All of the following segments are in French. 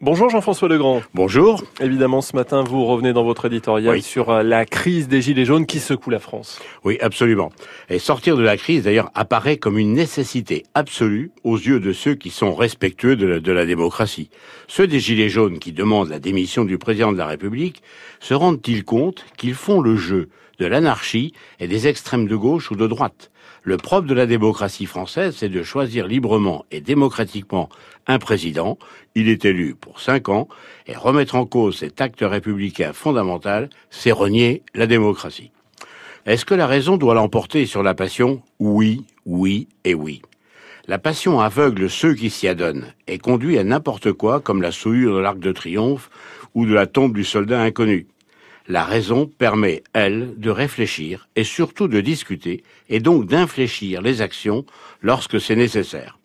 Bonjour Jean-François Legrand. Bonjour. Évidemment, ce matin, vous revenez dans votre éditorial Oui. sur euh, la crise des Gilets jaunes qui secoue la France. Oui, absolument. Et sortir de la crise, d'ailleurs, apparaît comme une nécessité absolue aux yeux de ceux qui sont respectueux de la, de la démocratie. Ceux des Gilets jaunes qui demandent la démission du président de la République se rendent-ils compte qu'ils font le jeu de l'anarchie et des extrêmes de gauche ou de droite? Le propre de la démocratie française, c'est de choisir librement et démocratiquement un président. Il est élu pour cinq ans et remettre en cause cet acte républicain fondamental, c'est renier la démocratie. Est-ce que la raison doit l'emporter sur la passion? Oui, oui et oui. La passion aveugle ceux qui s'y adonnent et conduit à n'importe quoi comme la souillure de l'arc de triomphe ou de la tombe du soldat inconnu. La raison permet, elle, de réfléchir et surtout de discuter et donc d'infléchir les actions lorsque c'est nécessaire.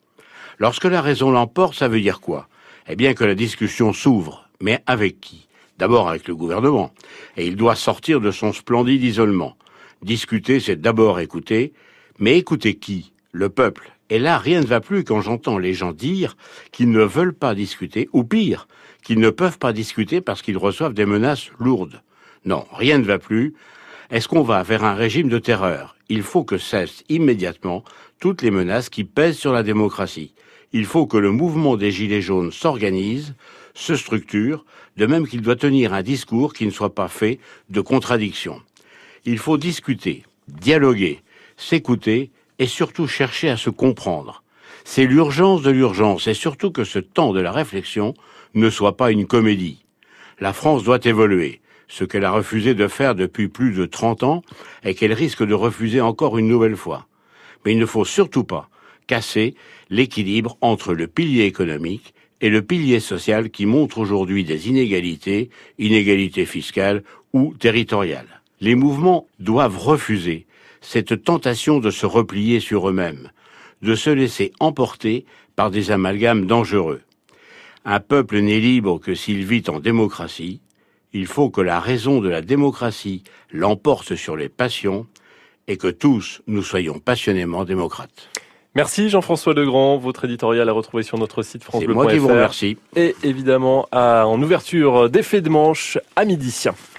Lorsque la raison l'emporte, ça veut dire quoi? Eh bien que la discussion s'ouvre, mais avec qui? D'abord avec le gouvernement, et il doit sortir de son splendide isolement. Discuter, c'est d'abord écouter, mais écouter qui? Le peuple. Et là, rien ne va plus quand j'entends les gens dire qu'ils ne veulent pas discuter, ou pire, qu'ils ne peuvent pas discuter parce qu'ils reçoivent des menaces lourdes. Non, rien ne va plus. Est-ce qu'on va vers un régime de terreur? Il faut que cessent immédiatement toutes les menaces qui pèsent sur la démocratie. Il faut que le mouvement des Gilets jaunes s'organise, se structure, de même qu'il doit tenir un discours qui ne soit pas fait de contradictions. Il faut discuter, dialoguer, s'écouter et surtout chercher à se comprendre. C'est l'urgence de l'urgence et surtout que ce temps de la réflexion ne soit pas une comédie. La France doit évoluer, ce qu'elle a refusé de faire depuis plus de 30 ans et qu'elle risque de refuser encore une nouvelle fois. Mais il ne faut surtout pas casser l'équilibre entre le pilier économique et le pilier social qui montre aujourd'hui des inégalités, inégalités fiscales ou territoriales. Les mouvements doivent refuser cette tentation de se replier sur eux-mêmes, de se laisser emporter par des amalgames dangereux. Un peuple n'est libre que s'il vit en démocratie. Il faut que la raison de la démocratie l'emporte sur les passions et que tous nous soyons passionnément démocrates. Merci Jean-François Legrand. Votre éditorial à retrouver sur notre site C'est moi qui vous francebleu.fr remercie. et évidemment à, en ouverture d'effet de manche à midi.